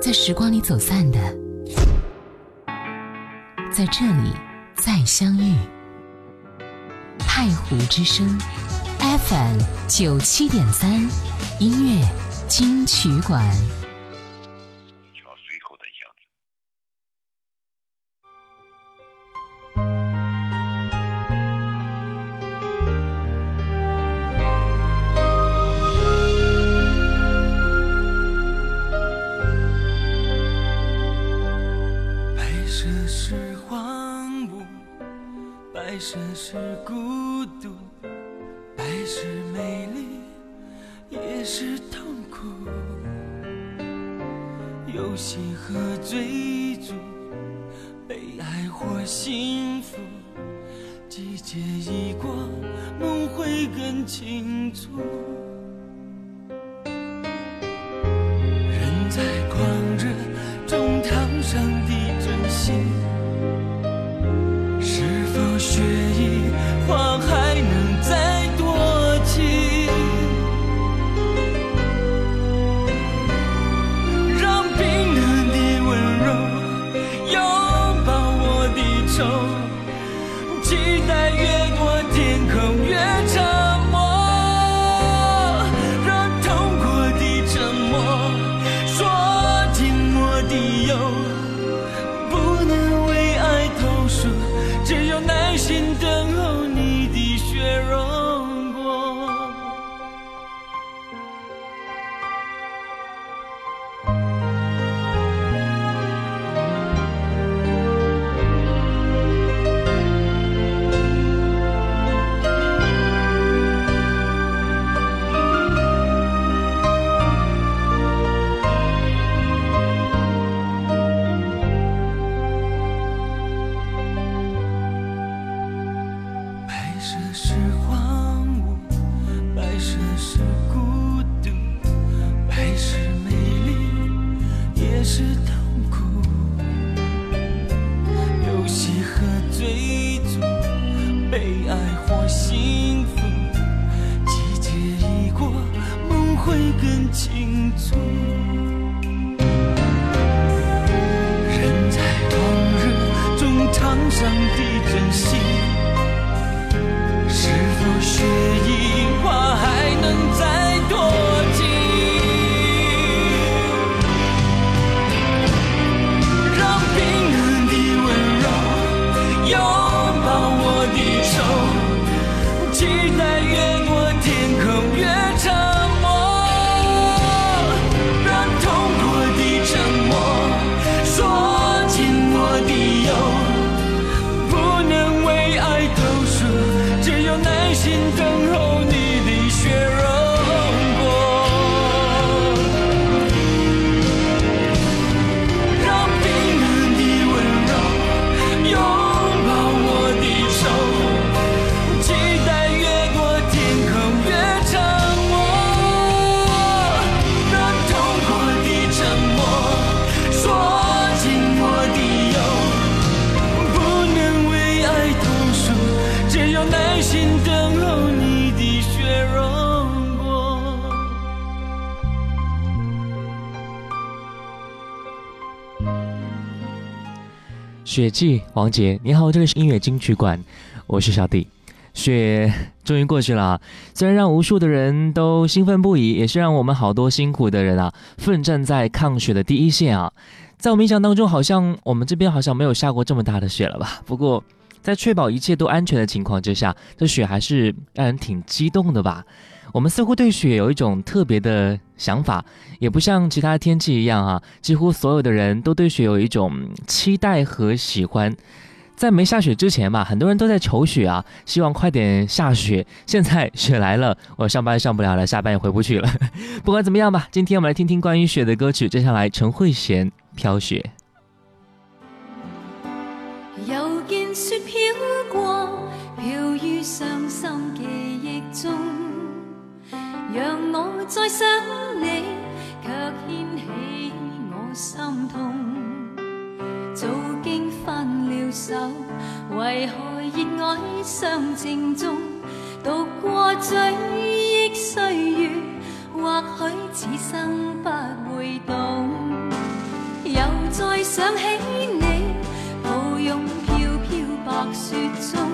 在时光里走散的，在这里再相遇。太湖之声，FM 九七点三，音乐金曲馆。雪季，王杰，你好，这里是音乐金曲馆，我是小弟。雪终于过去了，虽然让无数的人都兴奋不已，也是让我们好多辛苦的人啊，奋战在抗雪的第一线啊。在我们印象当中，好像我们这边好像没有下过这么大的雪了吧？不过，在确保一切都安全的情况之下，这雪还是让人挺激动的吧。我们似乎对雪有一种特别的想法，也不像其他天气一样啊，几乎所有的人都对雪有一种期待和喜欢。在没下雪之前吧，很多人都在求雪啊，希望快点下雪。现在雪来了，我上班上不了了，下班也回不去了。不管怎么样吧，今天我们来听听关于雪的歌曲。接下来，陈慧娴《飘雪》。又见雪飘过，飘于伤心记忆中。让我再想你，却掀起我心痛。早经分了手，为何热爱相正中？度过追忆岁月，或许此生不会懂。又再想起你，抱拥飘飘白雪中，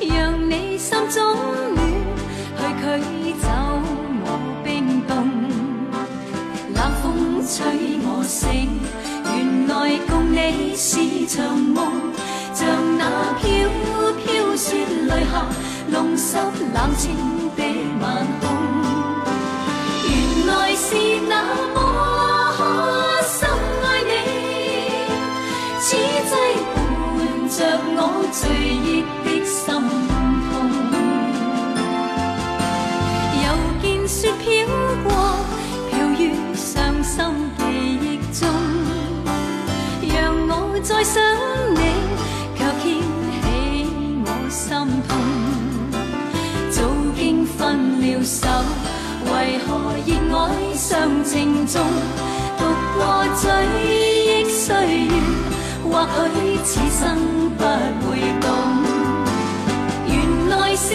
让你心中暖，去驱走我冰冻。冷风吹我醒，原来共你是场梦，像那飘飘雪泪下，弄湿冷清的晚空。原来是那么深爱你。此际伴着我醉意我再想你，却牵起我心痛。早经分了手，为何热爱尚情重，独过追忆岁月。或许此生不会懂，原来是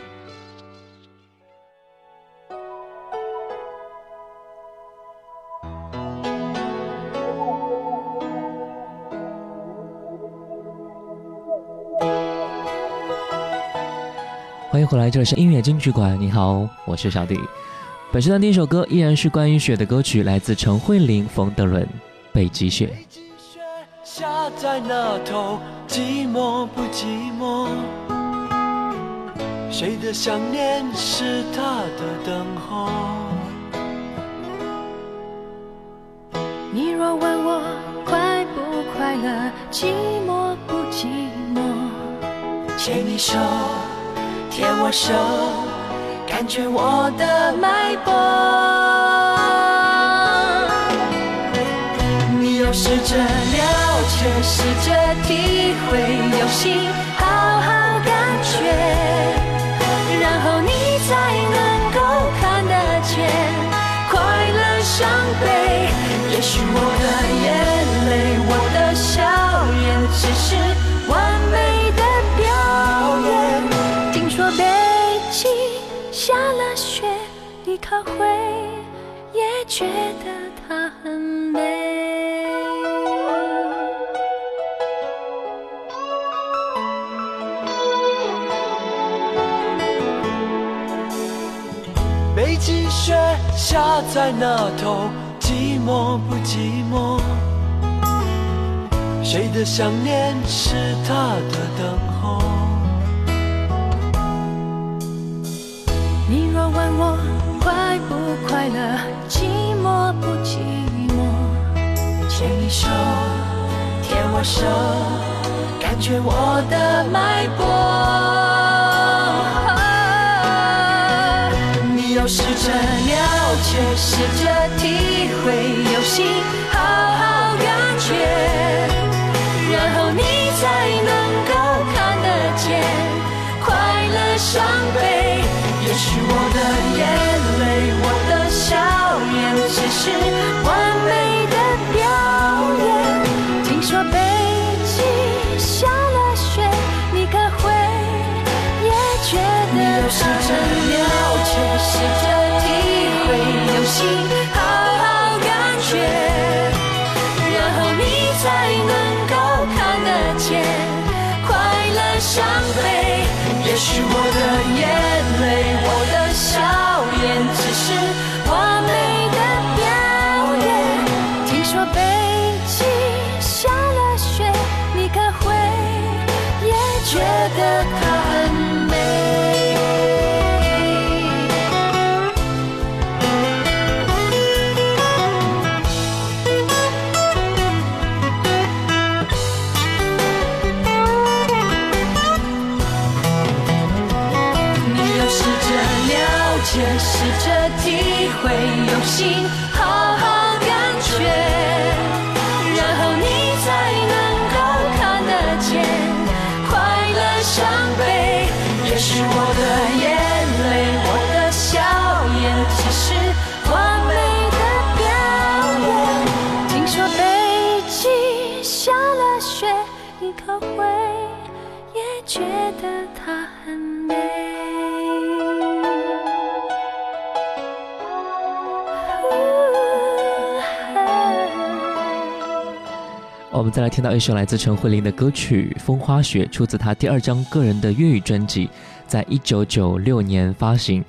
迎回来，这里是音乐金曲馆。你好，我是小弟。本时段第一首歌依然是关于雪的歌曲，来自陈慧琳、冯德伦，《北极雪》。北极雪下在那头，寂寞不寂寞？谁的想念是他的等候？你若问我快不快乐，寂寞不寂寞？牵你手，牵我手。感觉我的脉搏，你要试着了解，试着体会，用心他会也觉得它很美？北极雪下在那头，寂寞不寂寞？谁的想念是他的等快乐，寂寞不寂寞？牵你手，牵我手，感觉我的脉搏。你要试着了解，试着体会，用心会用心。再来听到一首来自陈慧琳的歌曲《风花雪》，出自她第二张个人的粤语专辑，在一九九六年发行。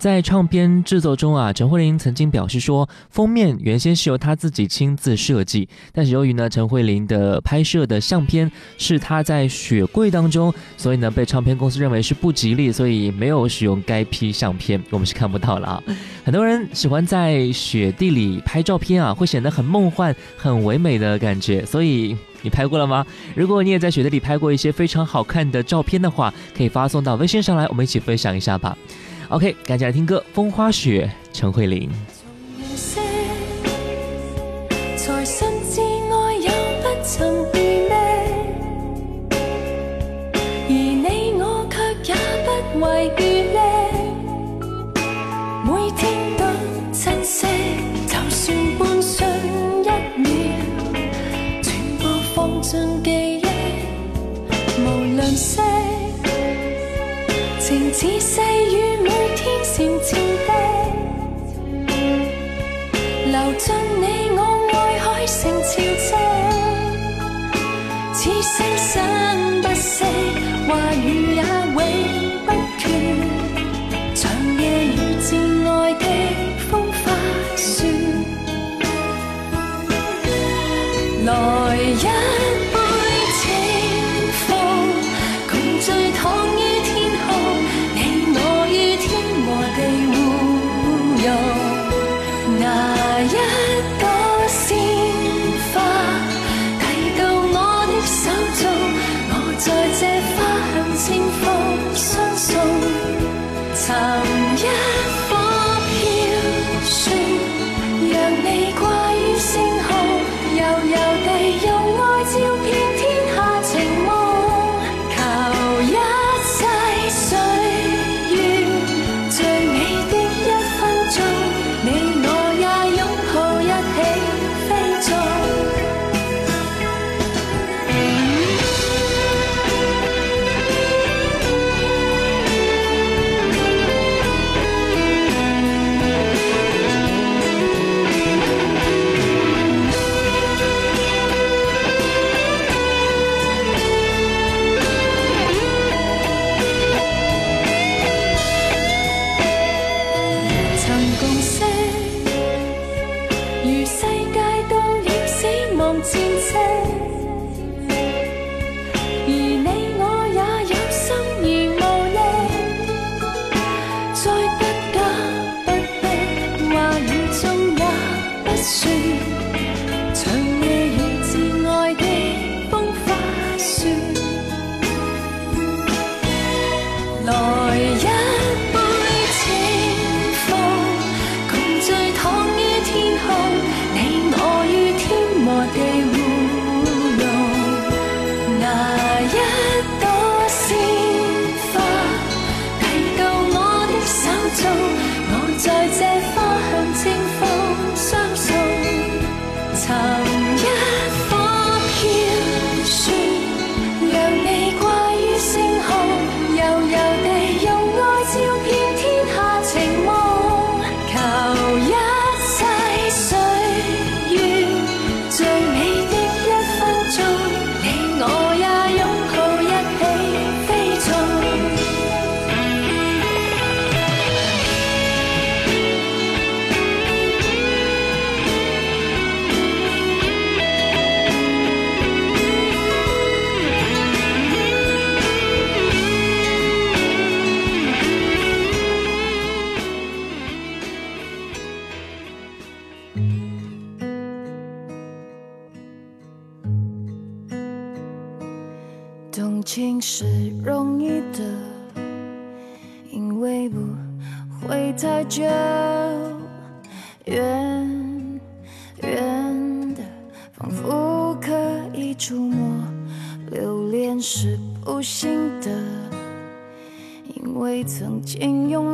在唱片制作中啊，陈慧琳曾经表示说，封面原先是由她自己亲自设计，但是由于呢，陈慧琳的拍摄的相片是她在雪柜当中，所以呢，被唱片公司认为是不吉利，所以没有使用该批相片，我们是看不到了啊。很多人喜欢在雪地里拍照片啊，会显得很梦幻、很唯美的感觉，所以你拍过了吗？如果你也在雪地里拍过一些非常好看的照片的话，可以发送到微信上来，我们一起分享一下吧。OK，赶紧来听歌，《风花雪》，陈慧琳。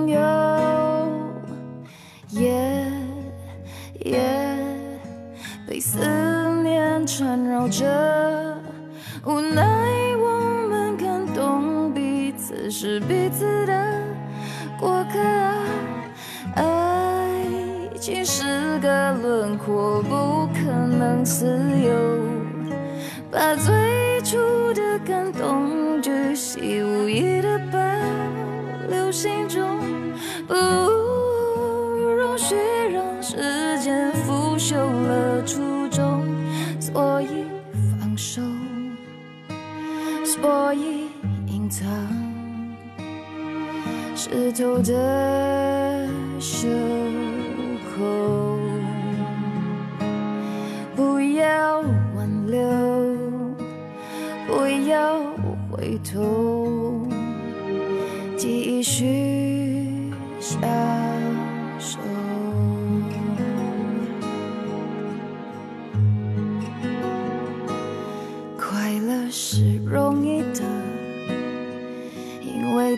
有夜夜被思念缠绕着，无奈我们感动。彼此是彼此的过客。爱情是个轮廓，不可能自由。把最初的感动，巨细无遗的保留心中，不容许让时间腐朽了初衷，所以放手，所以隐藏湿透的袖口，不要挽留，不要回头，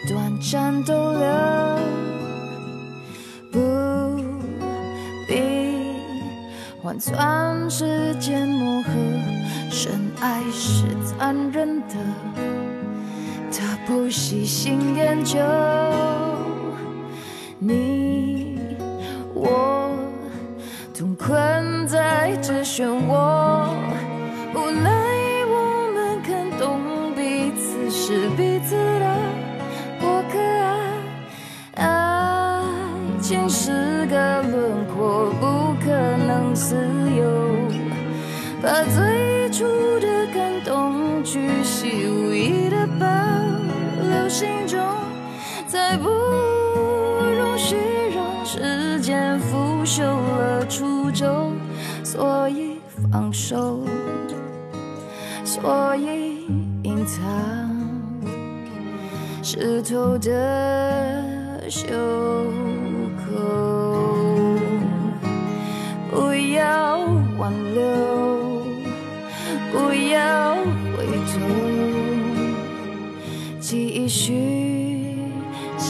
短暂逗留，不必换算时间磨合。深爱是残忍的，他不细心研究。你我同困在这漩涡，爱情是个轮廓，不可能自由。把最初的感动，巨细无意的保留心中，再不容许让时间腐朽了初衷，所以放手，所以隐藏湿透的袖要挽留。不要回头，继续想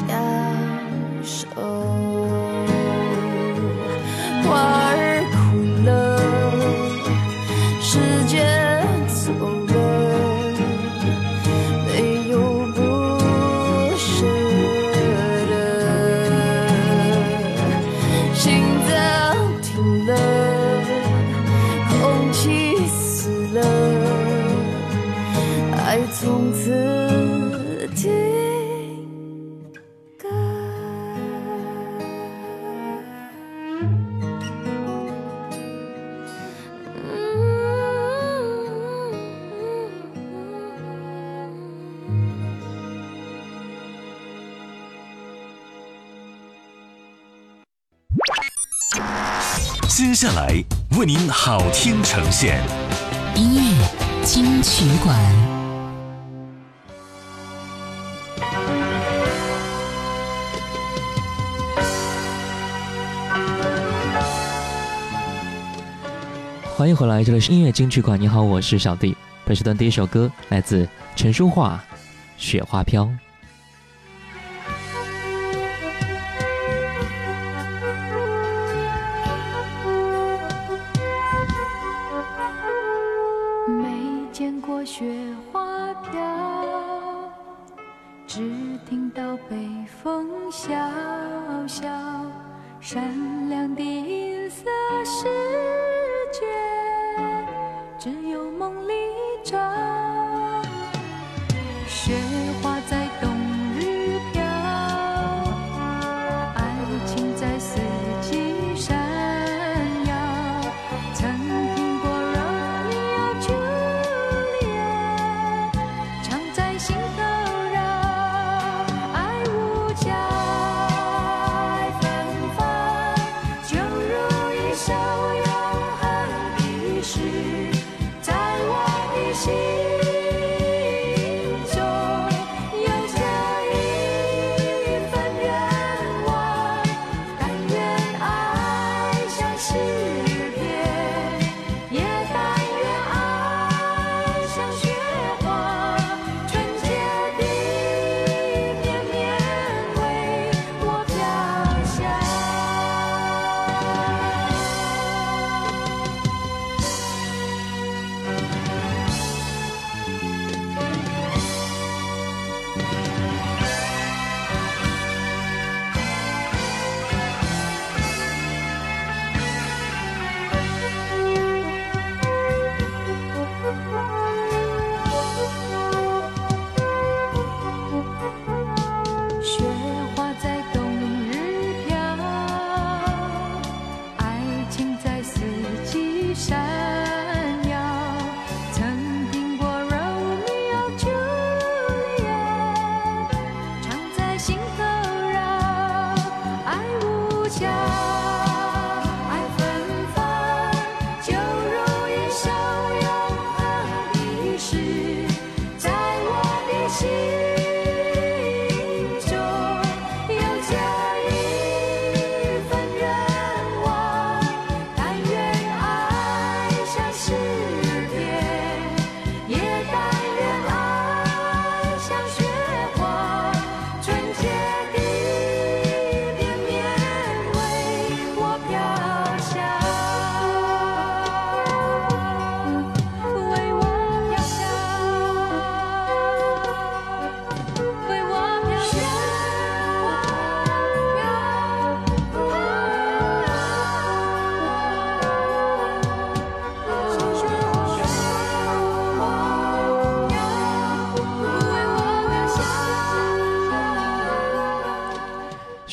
下来为您好听呈现。音乐金曲馆，欢迎回来，这里是音乐金曲馆。你好，我是小弟。本时段第一首歌来自陈淑桦，《雪花飘》。风萧萧，闪亮的银色是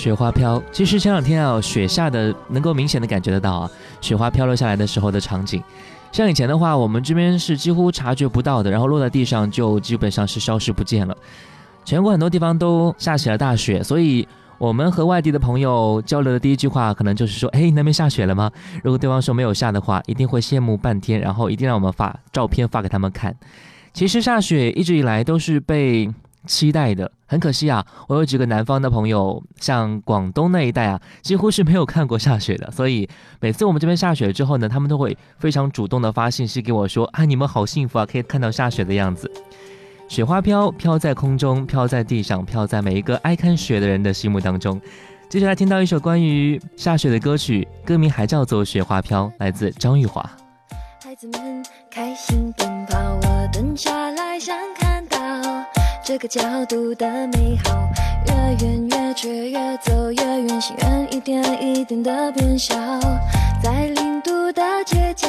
雪花飘。其实前两天啊，雪下的能够明显的感觉得到啊，雪花飘落下来的时候的场景。像以前的话，我们这边是几乎察觉不到的，然后落在地上就基本上是消失不见了。全国很多地方都下起了大雪，所以我们和外地的朋友交流的第一句话，可能就是说：“哎，那边下雪了吗？”如果对方说没有下的话，一定会羡慕半天，然后一定让我们发照片发给他们看。其实下雪一直以来都是被期待的，很可惜啊，我有几个南方的朋友，像广东那一带啊，几乎是没有看过下雪的，所以每次我们这边下雪之后呢，他们都会非常主动的发信息给我说：“啊，你们好幸福啊，可以看到下雪的样子。”雪花飘，飘在空中，飘在地上，飘在每一个爱看雪的人的心目当中。接下来听到一首关于下雪的歌曲，歌名还叫做《雪花飘》，来自张玉华。孩子们开心这个角度的美好。越远越觉越走越远，心愿一点一点的变小。在零度的街角，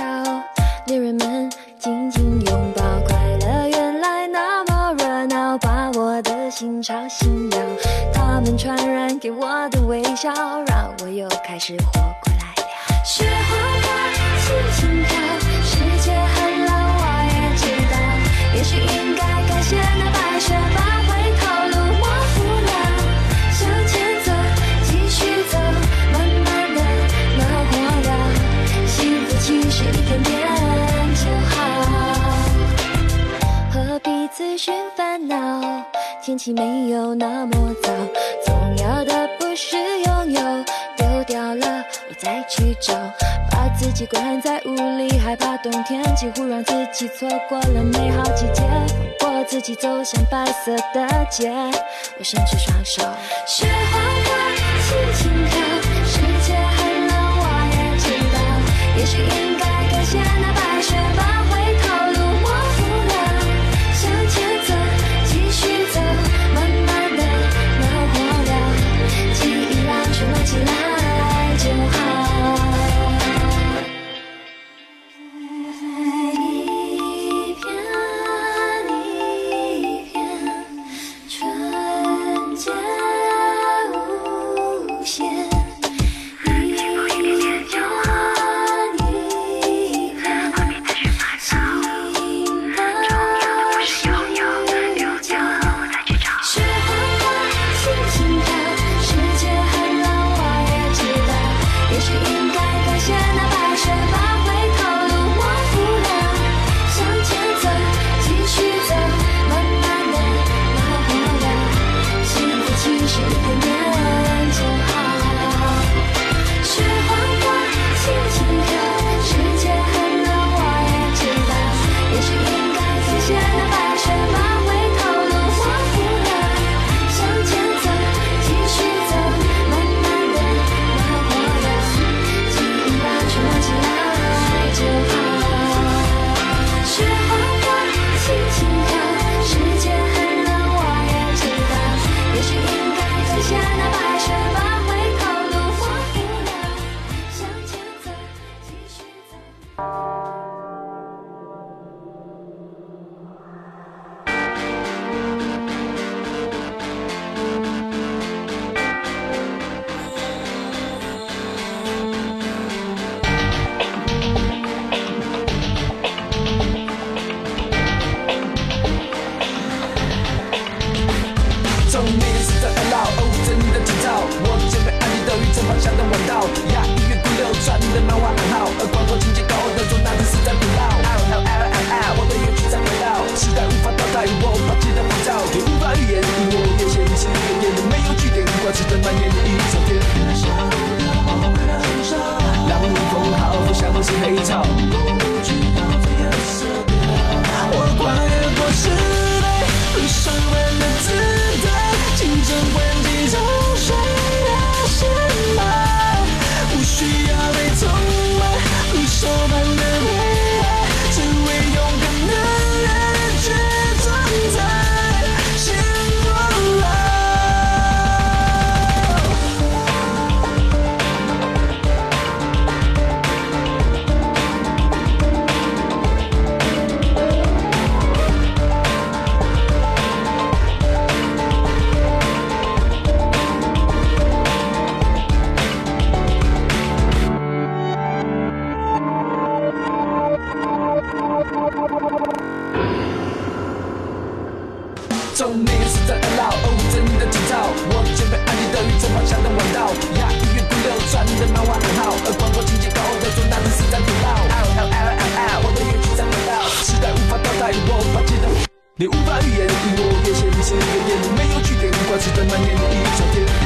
恋人们紧紧拥抱，快乐原来那么热闹，把我的心吵醒了。他们传染给我的微笑，让我又开始活过来了。雪花飘，轻轻飘，自寻烦恼？天气没有那么糟，重要的不是拥有，丢掉了我再去找，把自己关在屋里，害怕冬天，几乎让自己错过了美好季节，放过自己走向白色的街，我伸出双手，雪花飘，轻轻飘，世界很冷，我也知道，也许你无法预言，与我越陷，越深越演，没有句点，挂齿的蔓延一小天。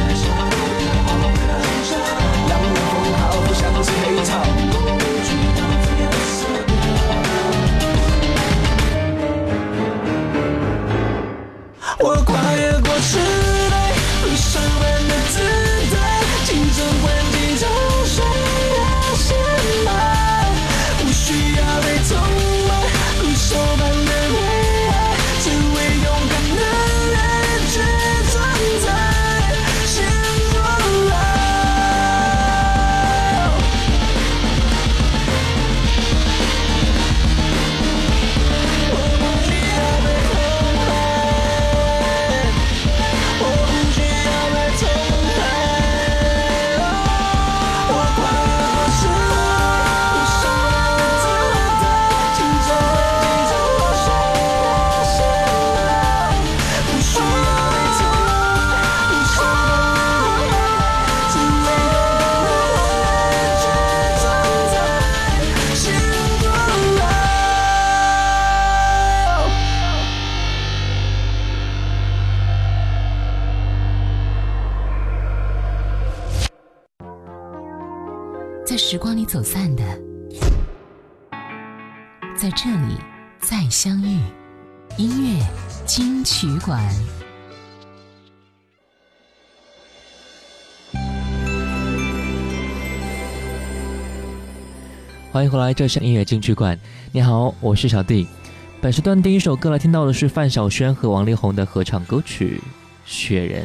时光里走散的，在这里再相遇。音乐金曲馆，欢迎回来，这是音乐金曲馆。你好，我是小弟。本时段第一首歌来听到的是范晓萱和王力宏的合唱歌曲《雪人》。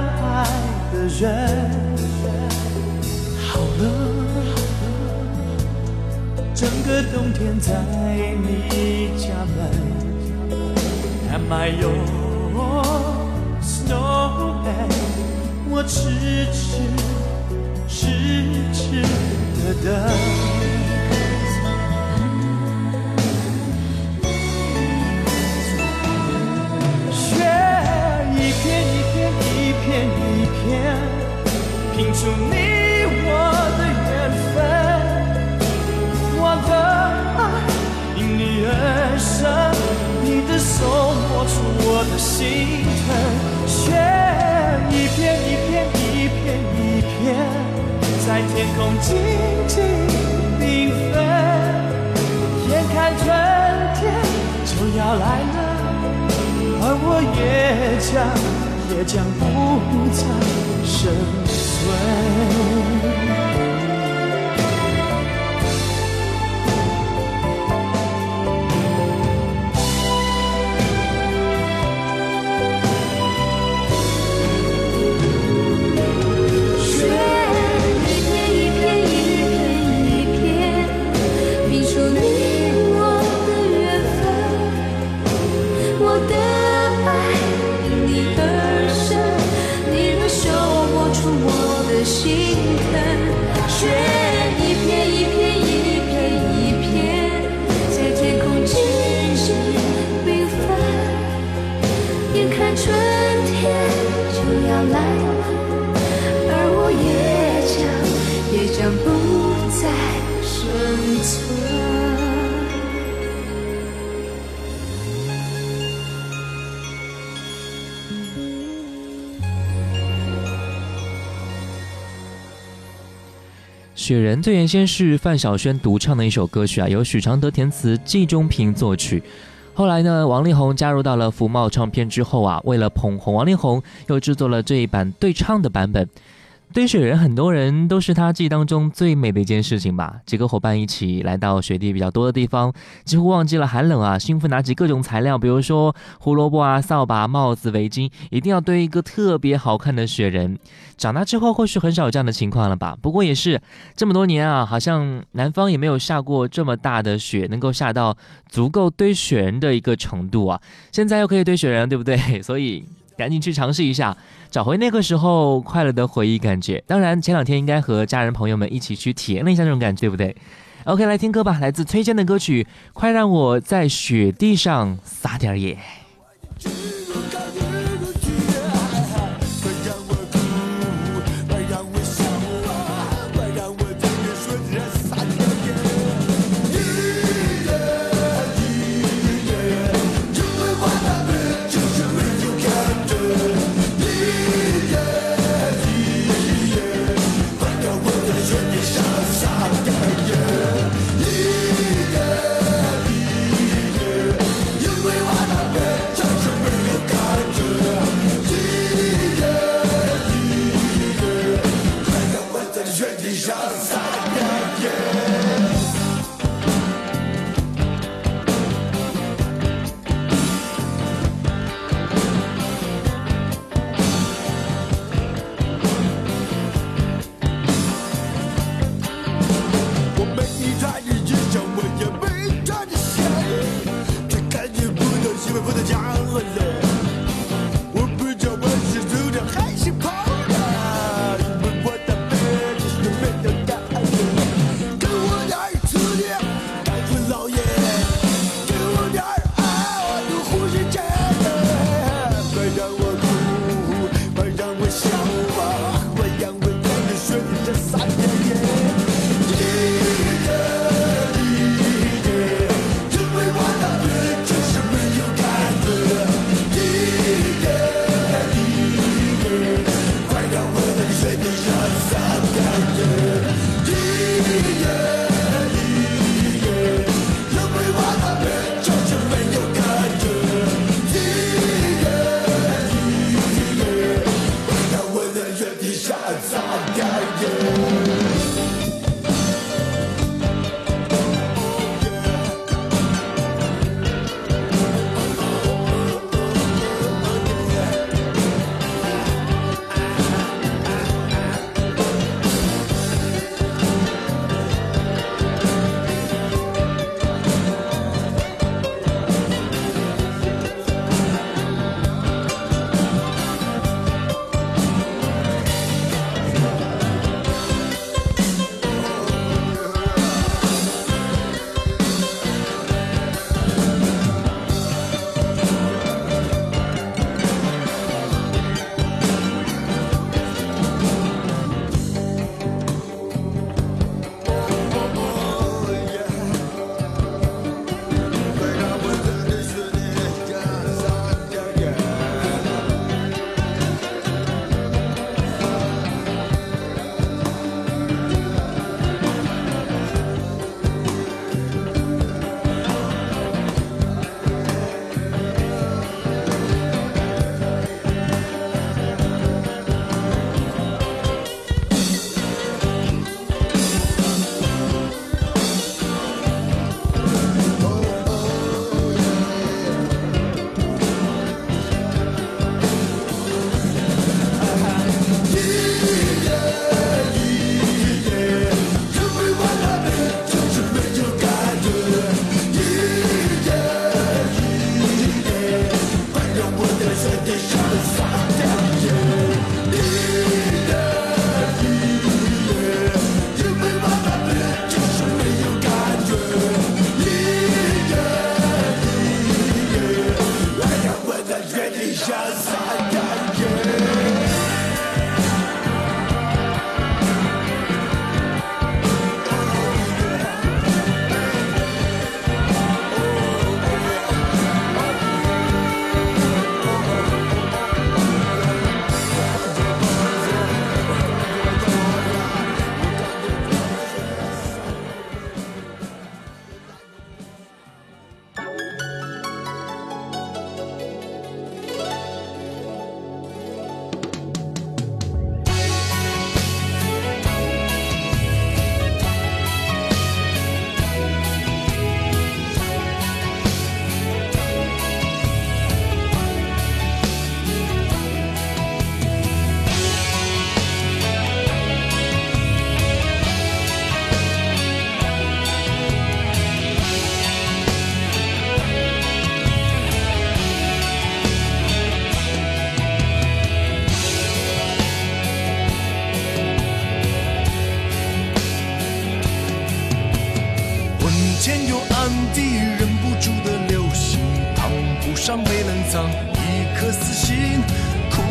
爱的人。好了，整个冬天在你家门。Am I your snowman？我痴痴痴痴的等。一片一片，拼出你我的缘分。我的爱因你而生，你的手摸出我的心疼。雪一片一片一片一片，在天空静静缤纷。眼看春天就要来了，而我也将也将不再生存。雪人最原先是范晓萱独唱的一首歌曲啊，由许常德填词，季中平作曲。后来呢，王力宏加入到了福茂唱片之后啊，为了捧红王力宏，又制作了这一版对唱的版本。堆雪人，很多人都是他记忆当中最美的一件事情吧。几个伙伴一起来到雪地比较多的地方，几乎忘记了寒冷啊，兴奋拿起各种材料，比如说胡萝卜啊、扫把、帽子、围巾，一定要堆一个特别好看的雪人。长大之后或许很少有这样的情况了吧？不过也是这么多年啊，好像南方也没有下过这么大的雪，能够下到足够堆雪人的一个程度啊。现在又可以堆雪人，对不对？所以。赶紧去尝试一下，找回那个时候快乐的回忆感觉。当然，前两天应该和家人朋友们一起去体验了一下这种感觉，对不对？OK，来听歌吧，来自崔健的歌曲《快让我在雪地上撒点野》。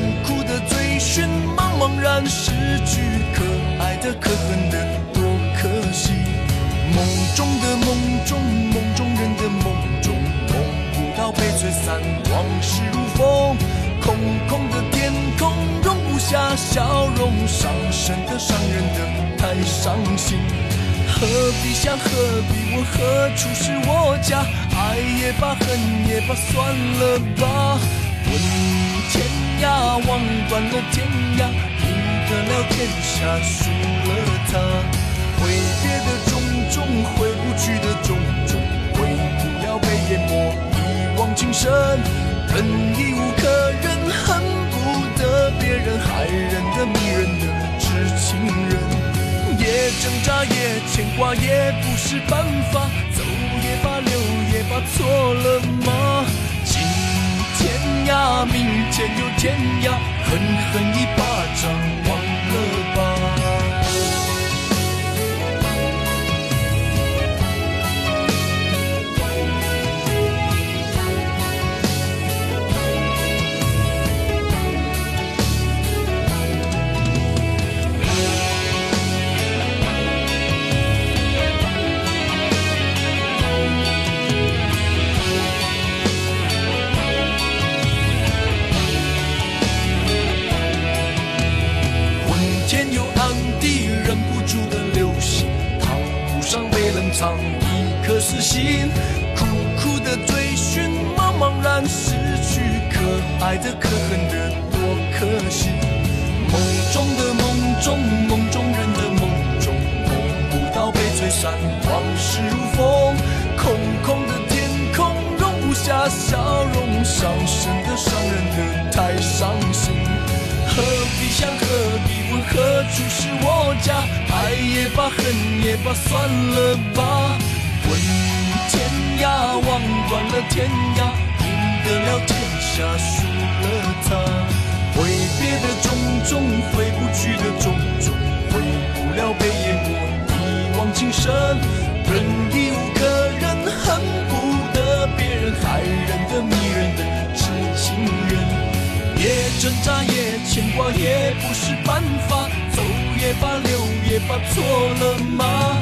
苦苦的追寻，茫茫然失去，可爱的可恨的多可惜。梦中的梦中，梦中人的梦中，梦不到被吹散，往事如风，空空的天空容不下笑容，伤神的伤人的太伤心。何必想，何必问，何处是我家？爱也罢，恨也罢，算了吧。问天涯，望断了天涯，赢得了天下，输了他。挥别的种种，挥不去的种种，回不了被淹没一往情深。忍已无可忍，恨不得别人害人的迷人的痴情人。也挣扎，也牵挂，也不是办法。走也罢，留也罢，错了吗？天涯，明天又天涯，狠狠一巴掌，忘了吧。爱的可恨的多可惜。梦中的梦中，梦中人的梦中，梦不到被吹散，往事如风，空空的天空容不下笑容，伤神的伤人的太伤心。何必想，何必问，何处是我家？爱也罢，恨也罢，算了吧。问天涯，望断了天涯，赢得了天下，输了他。挥别的种种，挥不去的种种，回不了被淹没一往情深。忍已无可忍，恨不得别人害人的迷人的痴情人。也挣扎，也牵挂，也不是办法。走也罢，留也罢，错了吗？